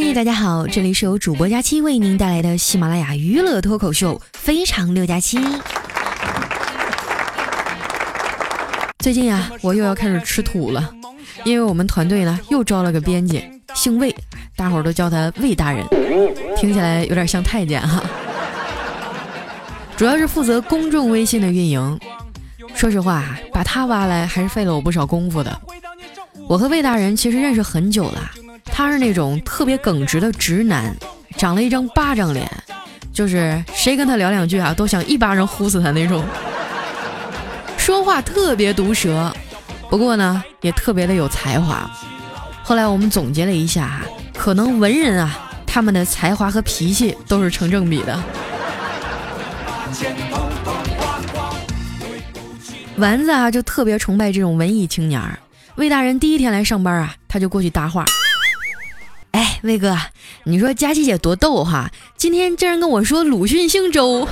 嗨，大家好，这里是由主播佳期为您带来的喜马拉雅娱乐脱口秀《非常六加七》。最近啊，我又要开始吃土了，因为我们团队呢又招了个编辑，姓魏，大伙儿都叫他魏大人，听起来有点像太监哈。主要是负责公众微信的运营。说实话，把他挖来还是费了我不少功夫的。我和魏大人其实认识很久了，他是那种特别耿直的直男，长了一张巴掌脸，就是谁跟他聊两句啊，都想一巴掌呼死他那种。说话特别毒舌，不过呢，也特别的有才华。后来我们总结了一下，可能文人啊，他们的才华和脾气都是成正比的。丸子啊，就特别崇拜这种文艺青年儿。魏大人第一天来上班啊，他就过去搭话。魏哥，你说佳琪姐多逗哈！今天竟然跟我说鲁迅姓周，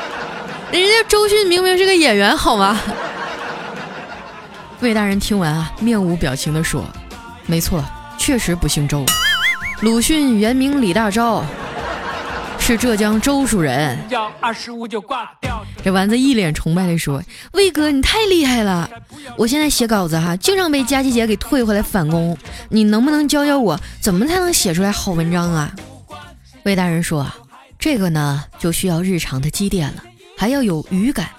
人家周迅明明是个演员，好吗？魏大人听完啊，面无表情地说：“没错，确实不姓周。鲁迅原名李大钊。”是浙江周树人，这丸子一脸崇拜地说：“魏哥，你太厉害了！我现在写稿子哈，经常被佳琪姐给退回来返工，你能不能教教我，怎么才能写出来好文章啊？”魏大人说：“这个呢，就需要日常的积淀了，还要有语感。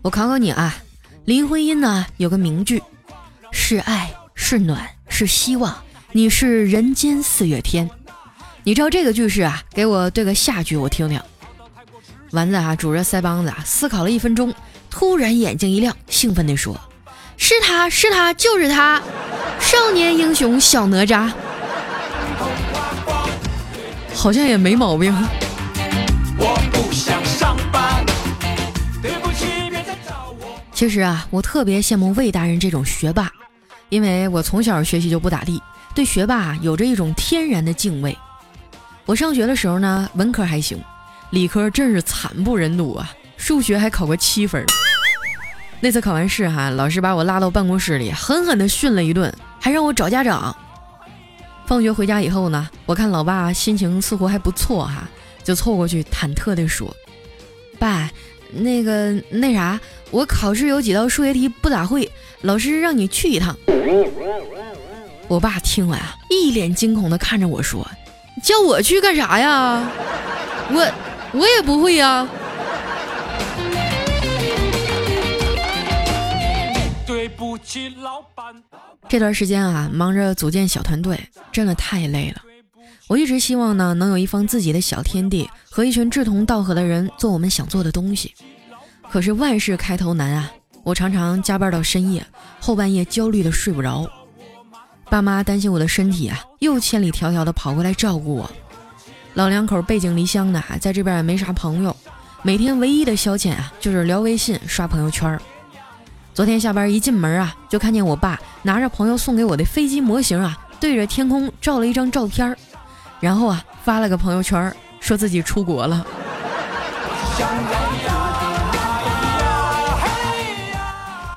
我考考你啊，林徽因呢有个名句：是爱，是暖，是希望，你是人间四月天。”你照这个句式啊，给我对个下句，我听听。丸子啊，拄着腮帮子啊，思考了一分钟，突然眼睛一亮，兴奋地说：“是他是他就是他，少年英雄小哪吒，好像也没毛病。”其实啊，我特别羡慕魏大人这种学霸，因为我从小学习就不咋地，对学霸有着一种天然的敬畏。我上学的时候呢，文科还行，理科真是惨不忍睹啊！数学还考过七分。那次考完试哈，老师把我拉到办公室里，狠狠地训了一顿，还让我找家长。放学回家以后呢，我看老爸心情似乎还不错哈，就凑过去忐忑地说：“爸，那个那啥，我考试有几道数学题不咋会，老师让你去一趟。”我爸听完啊，一脸惊恐地看着我说。叫我去干啥呀？我我也不会呀。对不起，老板。这段时间啊，忙着组建小团队，真的太累了。我一直希望呢，能有一方自己的小天地，和一群志同道合的人做我们想做的东西。可是万事开头难啊，我常常加班到深夜，后半夜焦虑的睡不着。爸妈担心我的身体啊，又千里迢迢的跑过来照顾我。老两口背井离乡的，在这边也没啥朋友，每天唯一的消遣啊，就是聊微信、刷朋友圈。昨天下班一进门啊，就看见我爸拿着朋友送给我的飞机模型啊，对着天空照了一张照片，然后啊发了个朋友圈，说自己出国了。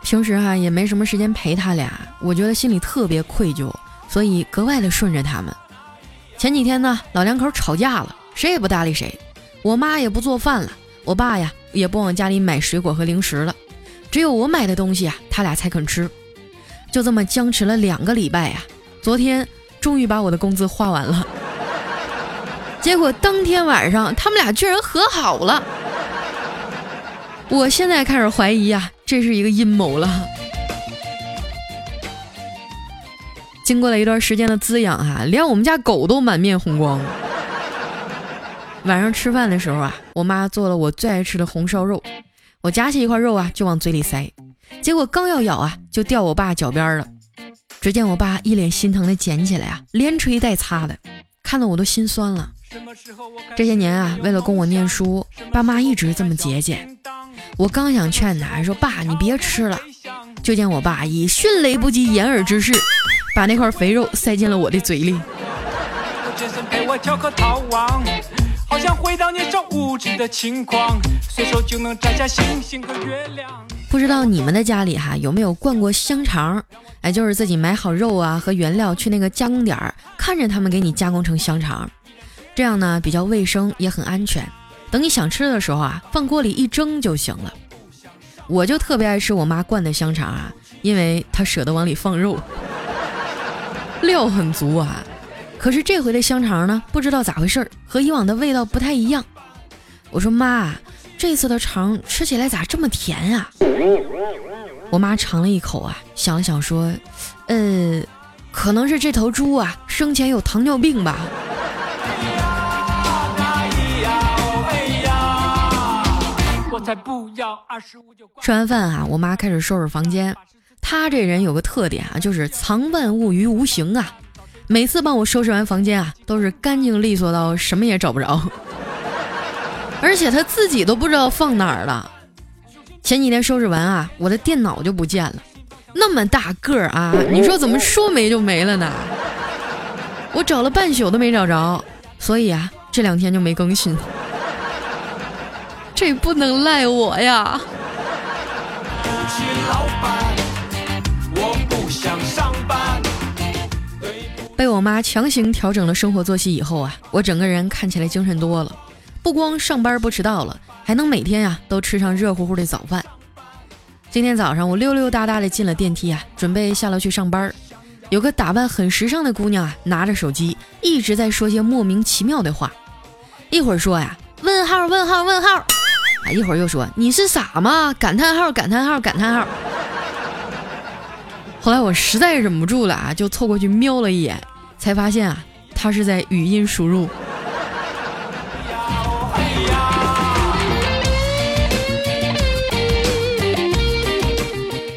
平时哈也没什么时间陪他俩，我觉得心里特别愧疚，所以格外的顺着他们。前几天呢，老两口吵架了，谁也不搭理谁。我妈也不做饭了，我爸呀也不往家里买水果和零食了，只有我买的东西啊，他俩才肯吃。就这么僵持了两个礼拜呀，昨天终于把我的工资花完了。结果当天晚上，他们俩居然和好了。我现在开始怀疑啊，这是一个阴谋了。经过了一段时间的滋养啊，连我们家狗都满面红光。晚上吃饭的时候啊，我妈做了我最爱吃的红烧肉，我夹起一块肉啊就往嘴里塞，结果刚要咬啊就掉我爸脚边了。只见我爸一脸心疼的捡起来啊，连吹带擦的，看得我都心酸了。这些年啊，为了供我念书，爸妈一直这么节俭。我刚想劝他，说：“爸，你别吃了。”就见我爸以迅雷不及掩耳之势，把那块肥肉塞进了我的嘴里。不知道你们的家里哈有没有灌过香肠？哎，就是自己买好肉啊和原料去那个加工点儿，看着他们给你加工成香肠，这样呢比较卫生也很安全。等你想吃的时候啊，放锅里一蒸就行了。我就特别爱吃我妈灌的香肠啊，因为她舍得往里放肉，料很足啊。可是这回的香肠呢，不知道咋回事儿，和以往的味道不太一样。我说妈。这次的肠吃起来咋这么甜啊？我妈尝了一口啊，想了想说：“呃，可能是这头猪啊生前有糖尿病吧。”吃完饭啊，我妈开始收拾房间。她这人有个特点啊，就是藏万物于无形啊。每次帮我收拾完房间啊，都是干净利索到什么也找不着。而且她自己都不知道放哪儿了。前几天收拾完啊，我的电脑就不见了，那么大个儿啊，你说怎么说没就没了呢？我找了半宿都没找着，所以啊，这两天就没更新。这不能赖我呀！被我妈强行调整了生活作息以后啊，我整个人看起来精神多了。不光上班不迟到了，还能每天呀都吃上热乎乎的早饭。今天早上我溜溜达达的进了电梯啊，准备下楼去上班。有个打扮很时尚的姑娘啊，拿着手机一直在说些莫名其妙的话，一会儿说呀问号问号问号，一会儿又说你是傻吗？感叹号感叹号感叹号。后来我实在忍不住了啊，就凑过去瞄了一眼，才发现啊他是在语音输入。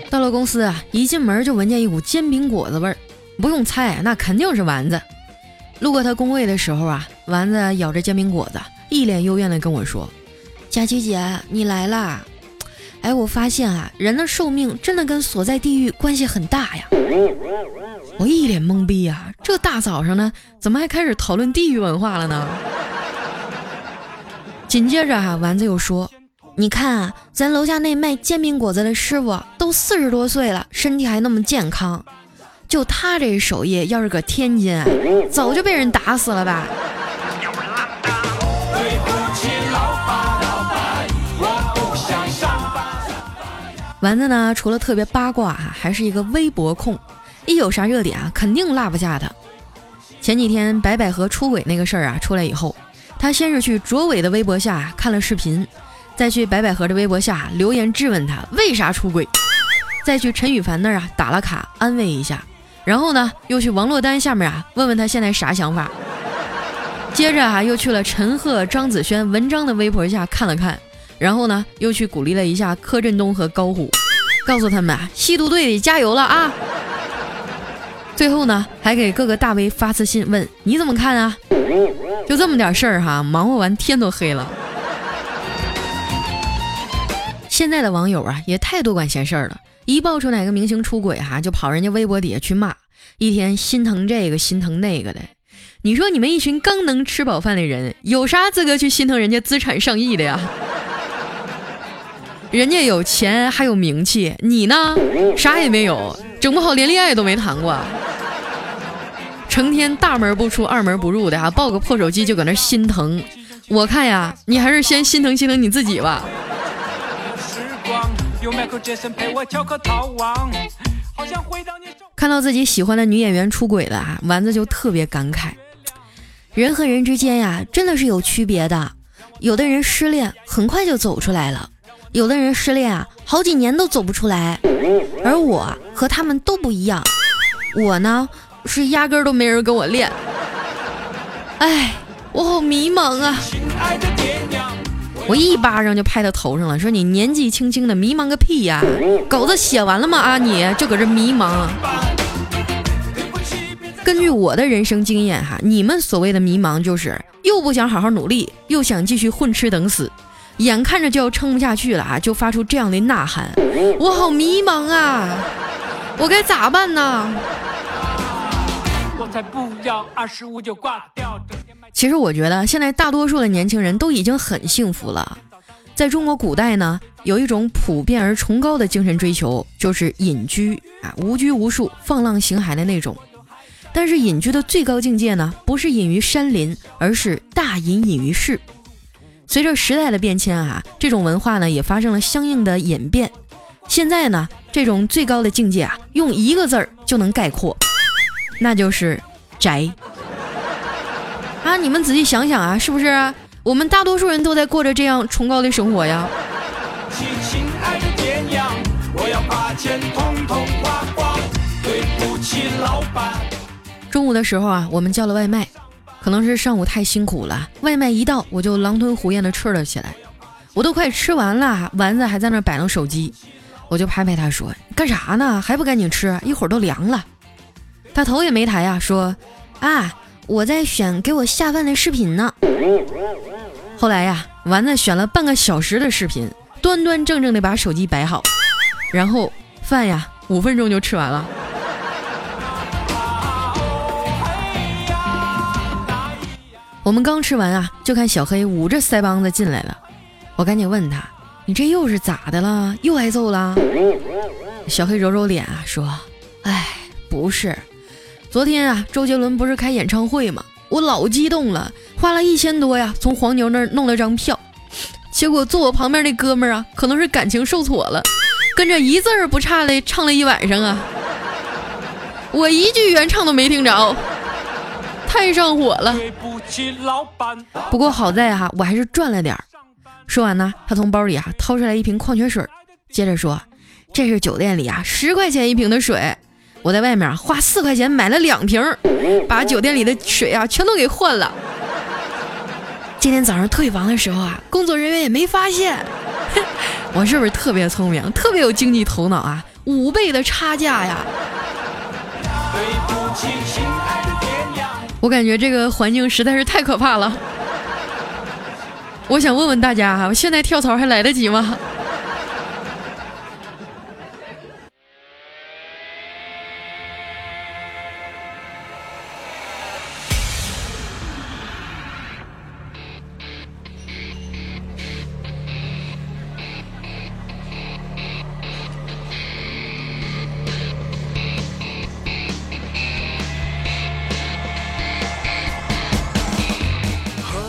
到了公司啊，一进门就闻见一股煎饼果子味儿，不用猜，那肯定是丸子。路过他工位的时候啊，丸子咬着煎饼果子，一脸幽怨的跟我说：“佳琪姐，你来啦！哎，我发现啊，人的寿命真的跟所在地域关系很大呀。”我一脸懵逼啊，这大早上的，怎么还开始讨论地域文化了呢？紧接着啊，丸子又说。你看啊，咱楼下那卖煎饼果子的师傅都四十多岁了，身体还那么健康，就他这手艺，要是搁天津，早就被人打死了吧。丸子呢，除了特别八卦哈，还是一个微博控，一有啥热点啊，肯定落不下他。前几天白百合出轨那个事儿啊出来以后，他先是去卓伟的微博下看了视频。再去白百合的微博下留言质问他为啥出轨，再去陈羽凡那儿啊打了卡安慰一下，然后呢又去王珞丹下面啊问问他现在啥想法，接着啊又去了陈赫、张子萱、文章的微博下看了看，然后呢又去鼓励了一下柯震东和高虎，告诉他们啊吸毒队里加油了啊，最后呢还给各个大 V 发私信问你怎么看啊，就这么点事儿哈，忙活完天都黑了。现在的网友啊，也太多管闲事儿了。一爆出哪个明星出轨哈，就跑人家微博底下去骂，一天心疼这个心疼那个的。你说你们一群刚能吃饱饭的人，有啥资格去心疼人家资产上亿的呀？人家有钱还有名气，你呢？啥也没有，整不好连恋爱都没谈过，成天大门不出二门不入的啊，抱个破手机就搁那心疼。我看呀，你还是先心疼心疼你自己吧。看到自己喜欢的女演员出轨了啊，丸子就特别感慨。人和人之间呀，真的是有区别的。有的人失恋很快就走出来了，有的人失恋啊，好几年都走不出来。而我和他们都不一样，我呢是压根儿都没人跟我练。哎，我好迷茫啊。我一巴掌就拍他头上了，说你年纪轻轻的迷茫个屁呀！狗子写完了吗？啊，你就搁这迷茫。根据我的人生经验哈，你们所谓的迷茫就是又不想好好努力，又想继续混吃等死，眼看着就要撑不下去了啊，就发出这样的呐喊：我好迷茫啊！我该咋办呢？我才不要二十五就挂掉。其实我觉得现在大多数的年轻人都已经很幸福了，在中国古代呢，有一种普遍而崇高的精神追求，就是隐居啊，无拘无束、放浪形骸的那种。但是隐居的最高境界呢，不是隐于山林，而是大隐隐于市。随着时代的变迁啊，这种文化呢也发生了相应的演变。现在呢，这种最高的境界啊，用一个字儿就能概括，那就是宅。啊，你们仔细想想啊，是不是？我们大多数人都在过着这样崇高的生活呀。中午的时候啊，我们叫了外卖。可能是上午太辛苦了，外卖一到我就狼吞虎咽的吃了起来。我都快吃完了，丸子还在那摆弄手机，我就拍拍他说：“干啥呢？还不赶紧吃？一会儿都凉了。”他头也没抬呀，说：“啊，我在选给我下饭的视频呢。”后来呀，丸子选了半个小时的视频，端端正正的把手机摆好，然后饭呀，五分钟就吃完了。我们刚吃完啊，就看小黑捂着腮帮子进来了。我赶紧问他：“你这又是咋的了？又挨揍了？”小黑揉揉脸啊，说：“哎，不是，昨天啊，周杰伦不是开演唱会吗？我老激动了，花了一千多呀，从黄牛那儿弄了张票。结果坐我旁边那哥们儿啊，可能是感情受挫了，跟着一字儿不差的唱了一晚上啊，我一句原唱都没听着。”太上火了，不过好在哈，我还是赚了点儿。说完呢，他从包里啊掏出来一瓶矿泉水，接着说：“这是酒店里啊十块钱一瓶的水，我在外面花四块钱买了两瓶，把酒店里的水啊全都给换了。今天早上退房的时候啊，工作人员也没发现。我是不是特别聪明，特别有经济头脑啊？五倍的差价呀！”对不起，我感觉这个环境实在是太可怕了。我想问问大家哈，现在跳槽还来得及吗？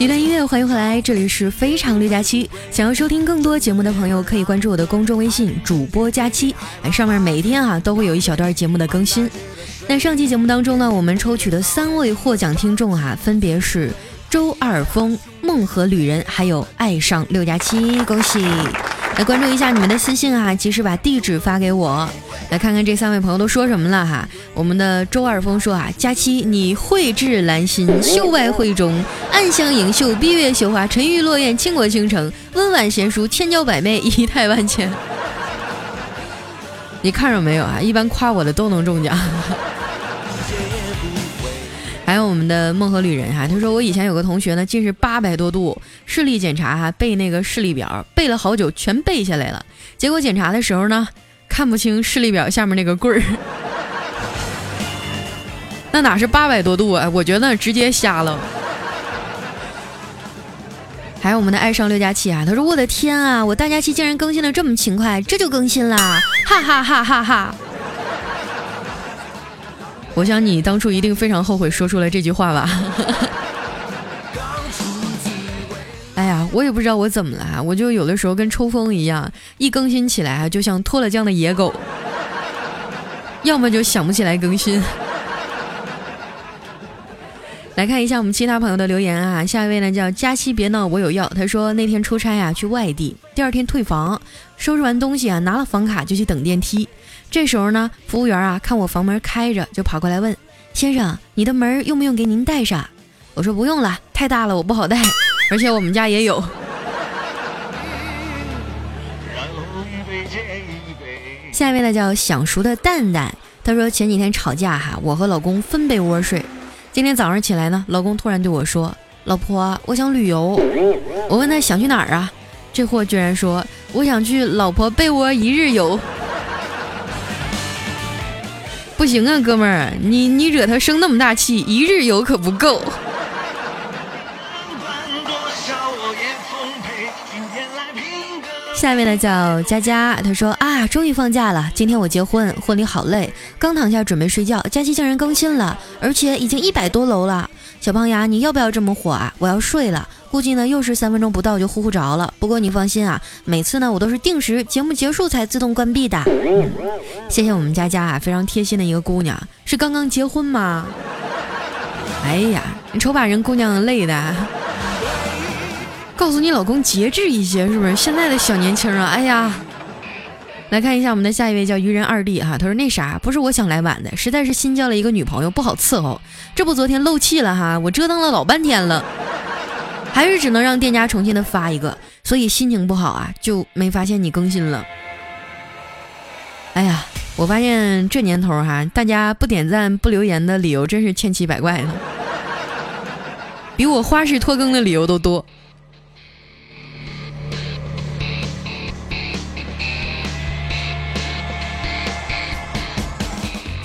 一段音乐，欢迎回来，这里是非常六加七。想要收听更多节目的朋友，可以关注我的公众微信主播加七，哎，上面每天啊都会有一小段节目的更新。那上期节目当中呢，我们抽取的三位获奖听众啊，分别是周二峰、梦和旅人，还有爱上六加七，恭喜！来关注一下你们的私信啊，及时把地址发给我。来看看这三位朋友都说什么了哈。我们的周二峰说啊，佳期你蕙质兰心，秀外慧中，暗香盈袖，闭月羞花，沉鱼落雁，倾国倾城，温婉贤淑，千娇百媚，仪态万千。你看着没有啊？一般夸我的都能中奖。还有我们的梦河旅人哈，他说我以前有个同学呢，近视八百多度，视力检查哈，背那个视力表背了好久，全背下来了。结果检查的时候呢，看不清视力表下面那个棍儿。那哪是八百多度啊？我觉得直接瞎了。还有我们的爱上六加七啊，他说我的天啊，我大假期竟然更新的这么勤快，这就更新啦，哈哈哈哈哈。我想你当初一定非常后悔说出了这句话吧？哎呀，我也不知道我怎么了，我就有的时候跟抽风一样，一更新起来啊，就像脱了缰的野狗，要么就想不起来更新。来看一下我们其他朋友的留言啊，下一位呢叫佳期别闹我有药，他说那天出差啊去外地，第二天退房，收拾完东西啊拿了房卡就去等电梯。这时候呢，服务员啊看我房门开着，就跑过来问：“先生，你的门用不用给您带上？”我说：“不用了，太大了，我不好带，而且我们家也有。”下一位呢叫想熟的蛋蛋，他说前几天吵架哈，我和老公分被窝睡。今天早上起来呢，老公突然对我说：“老婆，我想旅游。”我问他想去哪儿啊？这货居然说：“我想去老婆被窝一日游。”不行啊，哥们儿，你你惹他生那么大气，一日游可不够。下面呢叫佳佳，她说啊，终于放假了，今天我结婚，婚礼好累，刚躺下准备睡觉，佳期竟然更新了，而且已经一百多楼了。小胖丫，你要不要这么火啊？我要睡了，估计呢又是三分钟不到就呼呼着了。不过你放心啊，每次呢我都是定时节目结束才自动关闭的。谢谢我们佳佳啊，非常贴心的一个姑娘，是刚刚结婚吗？哎呀，你瞅把人姑娘累的，告诉你老公节制一些，是不是？现在的小年轻啊，哎呀。来看一下我们的下一位叫愚人二弟哈，他说那啥不是我想来晚的，实在是新交了一个女朋友不好伺候，这不昨天漏气了哈，我折腾了老半天了，还是只能让店家重新的发一个，所以心情不好啊，就没发现你更新了。哎呀，我发现这年头哈，大家不点赞不留言的理由真是千奇百怪的，比我花式拖更的理由都多。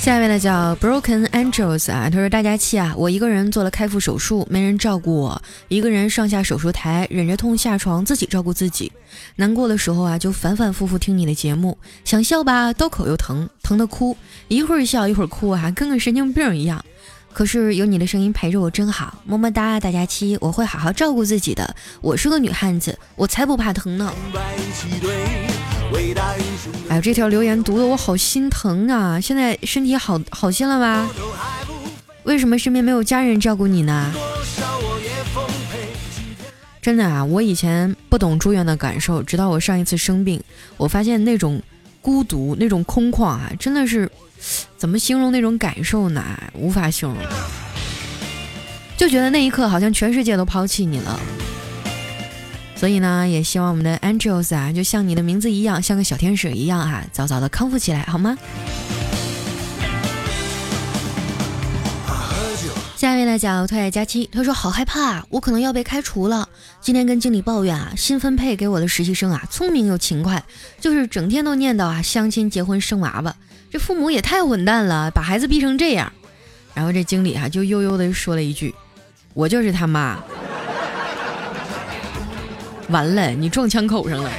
下一位呢叫 Broken Angels 啊，他说大家气啊，我一个人做了开腹手术，没人照顾我，一个人上下手术台，忍着痛下床自己照顾自己，难过的时候啊就反反复复听你的节目，想笑吧刀口又疼，疼得哭，一会儿笑一会儿哭啊，跟个神经病一样。可是有你的声音陪着我真好，么么哒，大家七我会好好照顾自己的，我是个女汉子，我才不怕疼呢。哎呦，这条留言读得我好心疼啊！现在身体好好些了吧？为什么身边没有家人照顾你呢？真的啊，我以前不懂住院的感受，直到我上一次生病，我发现那种孤独、那种空旷啊，真的是怎么形容那种感受呢？无法形容，就觉得那一刻好像全世界都抛弃你了。所以呢，也希望我们的 Angels 啊，就像你的名字一样，像个小天使一样啊，早早的康复起来，好吗？下一位呢叫特爱佳期，他说好害怕，我可能要被开除了。今天跟经理抱怨啊，新分配给我的实习生啊，聪明又勤快，就是整天都念叨啊相亲结婚生娃娃，这父母也太混蛋了，把孩子逼成这样。然后这经理啊就悠悠的说了一句：“我就是他妈。”完了，你撞枪口上了。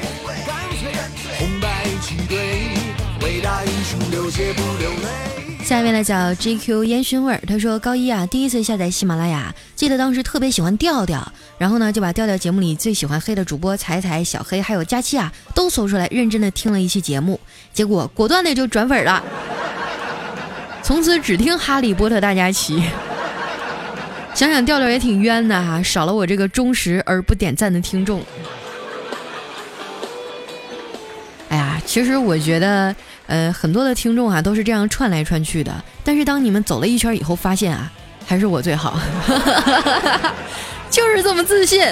下面呢叫 GQ 烟熏味儿，他说高一啊，第一次下载喜马拉雅，记得当时特别喜欢调调，然后呢就把调调节目里最喜欢黑的主播彩彩、小黑还有佳期啊都搜出来，认真的听了一期节目，结果果断的就转粉了，从此只听哈利波特大家齐。想想调调也挺冤的哈，少了我这个忠实而不点赞的听众。哎呀，其实我觉得，呃，很多的听众啊都是这样串来串去的。但是当你们走了一圈以后，发现啊，还是我最好，就是这么自信。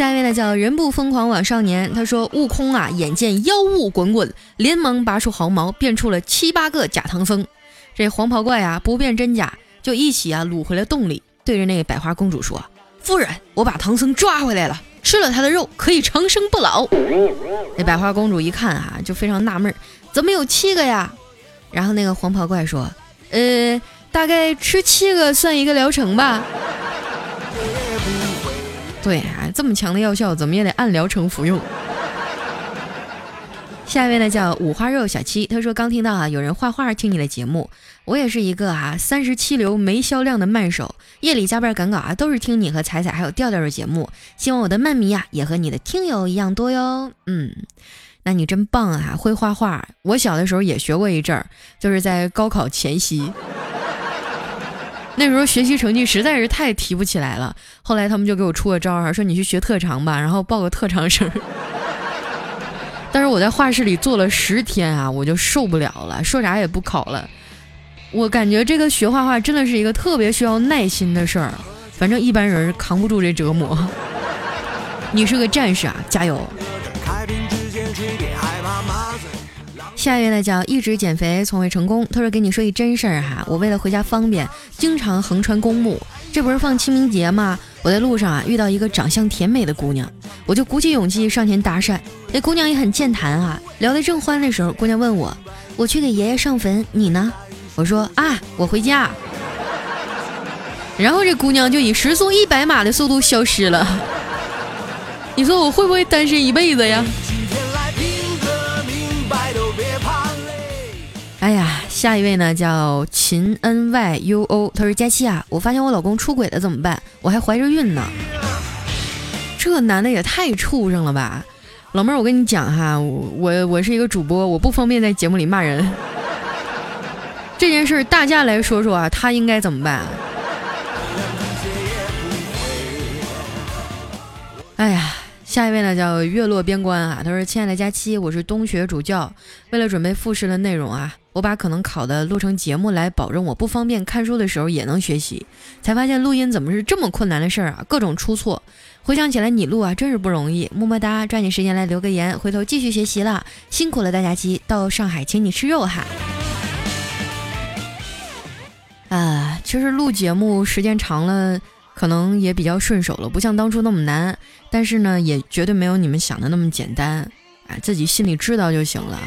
下一位呢叫人不疯狂枉少年，他说悟空啊，眼见妖雾滚滚，连忙拔出毫毛，变出了七八个假唐僧。这黄袍怪啊，不辨真假，就一起啊掳回了洞里，对着那个百花公主说：“夫人，我把唐僧抓回来了，吃了他的肉可以长生不老。”那百花公主一看啊，就非常纳闷，怎么有七个呀？然后那个黄袍怪说：“呃，大概吃七个算一个疗程吧。”对啊，这么强的药效，怎么也得按疗程服用。下一位呢叫五花肉小七，他说刚听到啊有人画画听你的节目，我也是一个啊三十七流没销量的慢手，夜里加班赶稿啊都是听你和彩彩还有调调的节目，希望我的漫迷啊也和你的听友一样多哟。嗯，那你真棒啊，会画画。我小的时候也学过一阵儿，就是在高考前夕。那时候学习成绩实在是太提不起来了，后来他们就给我出个招儿，说你去学特长吧，然后报个特长生。但是我在画室里坐了十天啊，我就受不了了，说啥也不考了。我感觉这个学画画真的是一个特别需要耐心的事儿，反正一般人扛不住这折磨。你是个战士啊，加油！下一位呢叫一直减肥从未成功。他说：“给你说一真事儿哈，我为了回家方便，经常横穿公墓。这不是放清明节吗？我在路上啊遇到一个长相甜美的姑娘，我就鼓起勇气上前搭讪。那姑娘也很健谈啊，聊得正欢的时候，姑娘问我：我去给爷爷上坟，你呢？我说啊，我回家。然后这姑娘就以时速一百码的速度消失了。你说我会不会单身一辈子呀？哎呀，下一位呢叫秦 N Y U O，他说佳期啊，我发现我老公出轨了怎么办？我还怀着孕呢。这男的也太畜生了吧！老妹儿，我跟你讲哈，我我是一个主播，我不方便在节目里骂人。这件事大家来说说啊，他应该怎么办？哎呀。下一位呢叫月落边关啊，他说：“亲爱的佳期，我是东学主教，为了准备复试的内容啊，我把可能考的录成节目来保证我不方便看书的时候也能学习，才发现录音怎么是这么困难的事儿啊，各种出错。回想起来你录啊真是不容易，么么哒，抓紧时间来留个言，回头继续学习了，辛苦了大佳期，到上海请你吃肉哈。啊，其实录节目时间长了。”可能也比较顺手了，不像当初那么难，但是呢，也绝对没有你们想的那么简单，啊，自己心里知道就行了。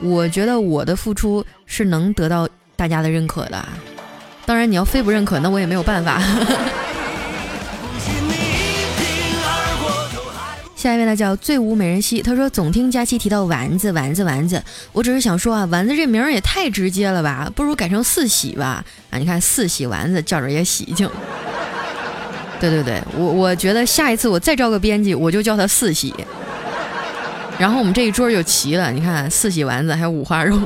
我觉得我的付出是能得到大家的认可的，当然你要非不认可，那我也没有办法。下一位呢叫最无美人兮，他说总听佳期提到丸子丸子丸子，我只是想说啊，丸子这名儿也太直接了吧，不如改成四喜吧，啊，你看四喜丸子叫着也喜庆。对对对，我我觉得下一次我再招个编辑，我就叫他四喜，然后我们这一桌就齐了。你看，四喜丸子还有五花肉。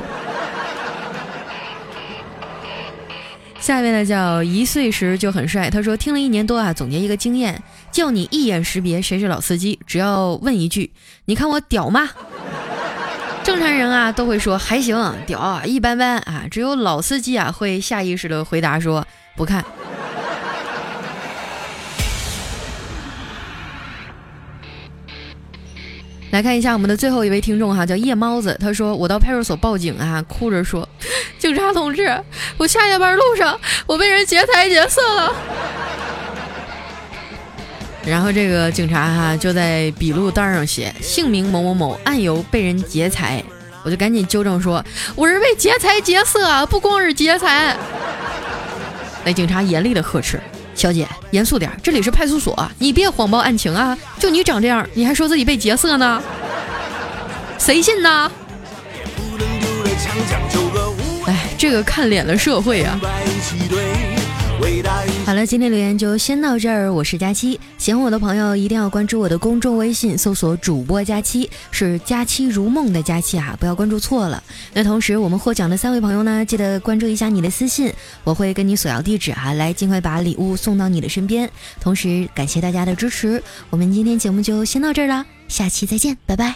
下一位呢叫一岁时就很帅，他说听了一年多啊，总结一个经验，叫你一眼识别谁是老司机，只要问一句，你看我屌吗？正常人啊都会说还行，屌一般般啊，只有老司机啊会下意识的回答说不看。来看一下我们的最后一位听众哈，叫夜猫子。他说：“我到派出所报警啊，哭着说，警察同志，我下下班路上我被人劫财劫色了。”然后这个警察哈就在笔录单上写姓名某某某，案由被人劫财。我就赶紧纠正说：“我是被劫财劫色，不光是劫财。”那警察严厉的呵斥。小姐，严肃点，这里是派出所，你别谎报案情啊！就你长这样，你还说自己被劫色呢？谁信呢？哎，这个看脸的社会啊！好了，今天留言就先到这儿。我是佳期，喜欢我的朋友一定要关注我的公众微信，搜索主播佳期，是佳期如梦的佳期啊，不要关注错了。那同时，我们获奖的三位朋友呢，记得关注一下你的私信，我会跟你索要地址啊，来尽快把礼物送到你的身边。同时，感谢大家的支持，我们今天节目就先到这儿了，下期再见，拜拜。